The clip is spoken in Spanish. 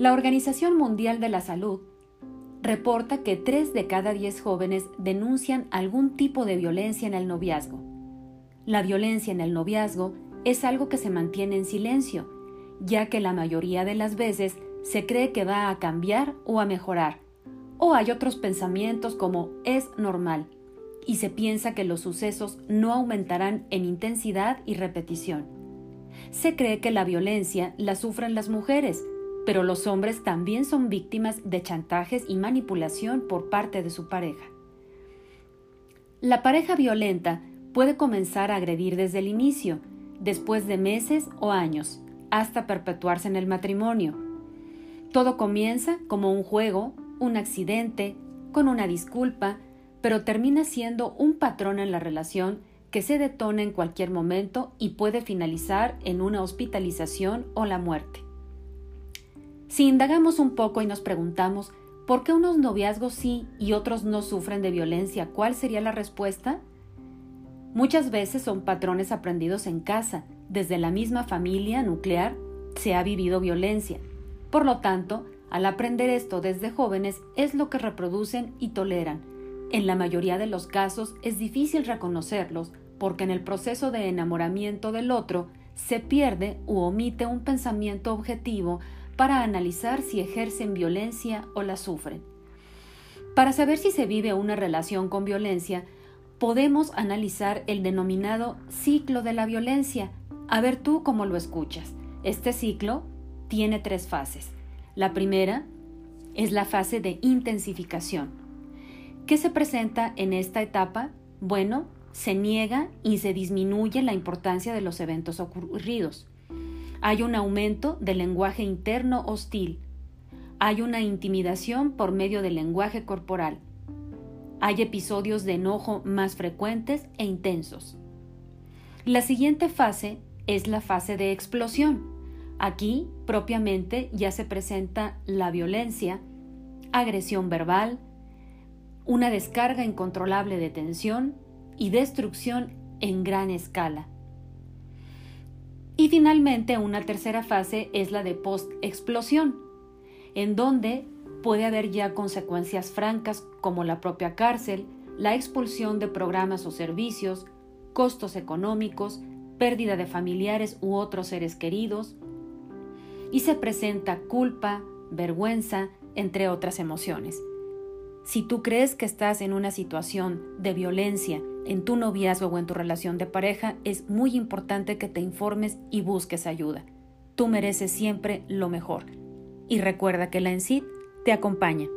La Organización Mundial de la Salud reporta que 3 de cada 10 jóvenes denuncian algún tipo de violencia en el noviazgo. La violencia en el noviazgo es algo que se mantiene en silencio, ya que la mayoría de las veces se cree que va a cambiar o a mejorar, o hay otros pensamientos como es normal, y se piensa que los sucesos no aumentarán en intensidad y repetición. Se cree que la violencia la sufren las mujeres, pero los hombres también son víctimas de chantajes y manipulación por parte de su pareja. La pareja violenta puede comenzar a agredir desde el inicio, después de meses o años, hasta perpetuarse en el matrimonio. Todo comienza como un juego, un accidente, con una disculpa, pero termina siendo un patrón en la relación que se detona en cualquier momento y puede finalizar en una hospitalización o la muerte. Si indagamos un poco y nos preguntamos por qué unos noviazgos sí y otros no sufren de violencia, ¿cuál sería la respuesta? Muchas veces son patrones aprendidos en casa, desde la misma familia nuclear se ha vivido violencia. Por lo tanto, al aprender esto desde jóvenes es lo que reproducen y toleran. En la mayoría de los casos es difícil reconocerlos porque en el proceso de enamoramiento del otro se pierde u omite un pensamiento objetivo para analizar si ejercen violencia o la sufren. Para saber si se vive una relación con violencia, podemos analizar el denominado ciclo de la violencia. A ver tú cómo lo escuchas. Este ciclo tiene tres fases. La primera es la fase de intensificación. ¿Qué se presenta en esta etapa? Bueno, se niega y se disminuye la importancia de los eventos ocurridos. Hay un aumento del lenguaje interno hostil. Hay una intimidación por medio del lenguaje corporal. Hay episodios de enojo más frecuentes e intensos. La siguiente fase es la fase de explosión. Aquí, propiamente, ya se presenta la violencia, agresión verbal, una descarga incontrolable de tensión y destrucción en gran escala. Y finalmente una tercera fase es la de post-explosión, en donde puede haber ya consecuencias francas como la propia cárcel, la expulsión de programas o servicios, costos económicos, pérdida de familiares u otros seres queridos, y se presenta culpa, vergüenza, entre otras emociones. Si tú crees que estás en una situación de violencia en tu noviazgo o en tu relación de pareja, es muy importante que te informes y busques ayuda. Tú mereces siempre lo mejor. Y recuerda que la ENCID te acompaña.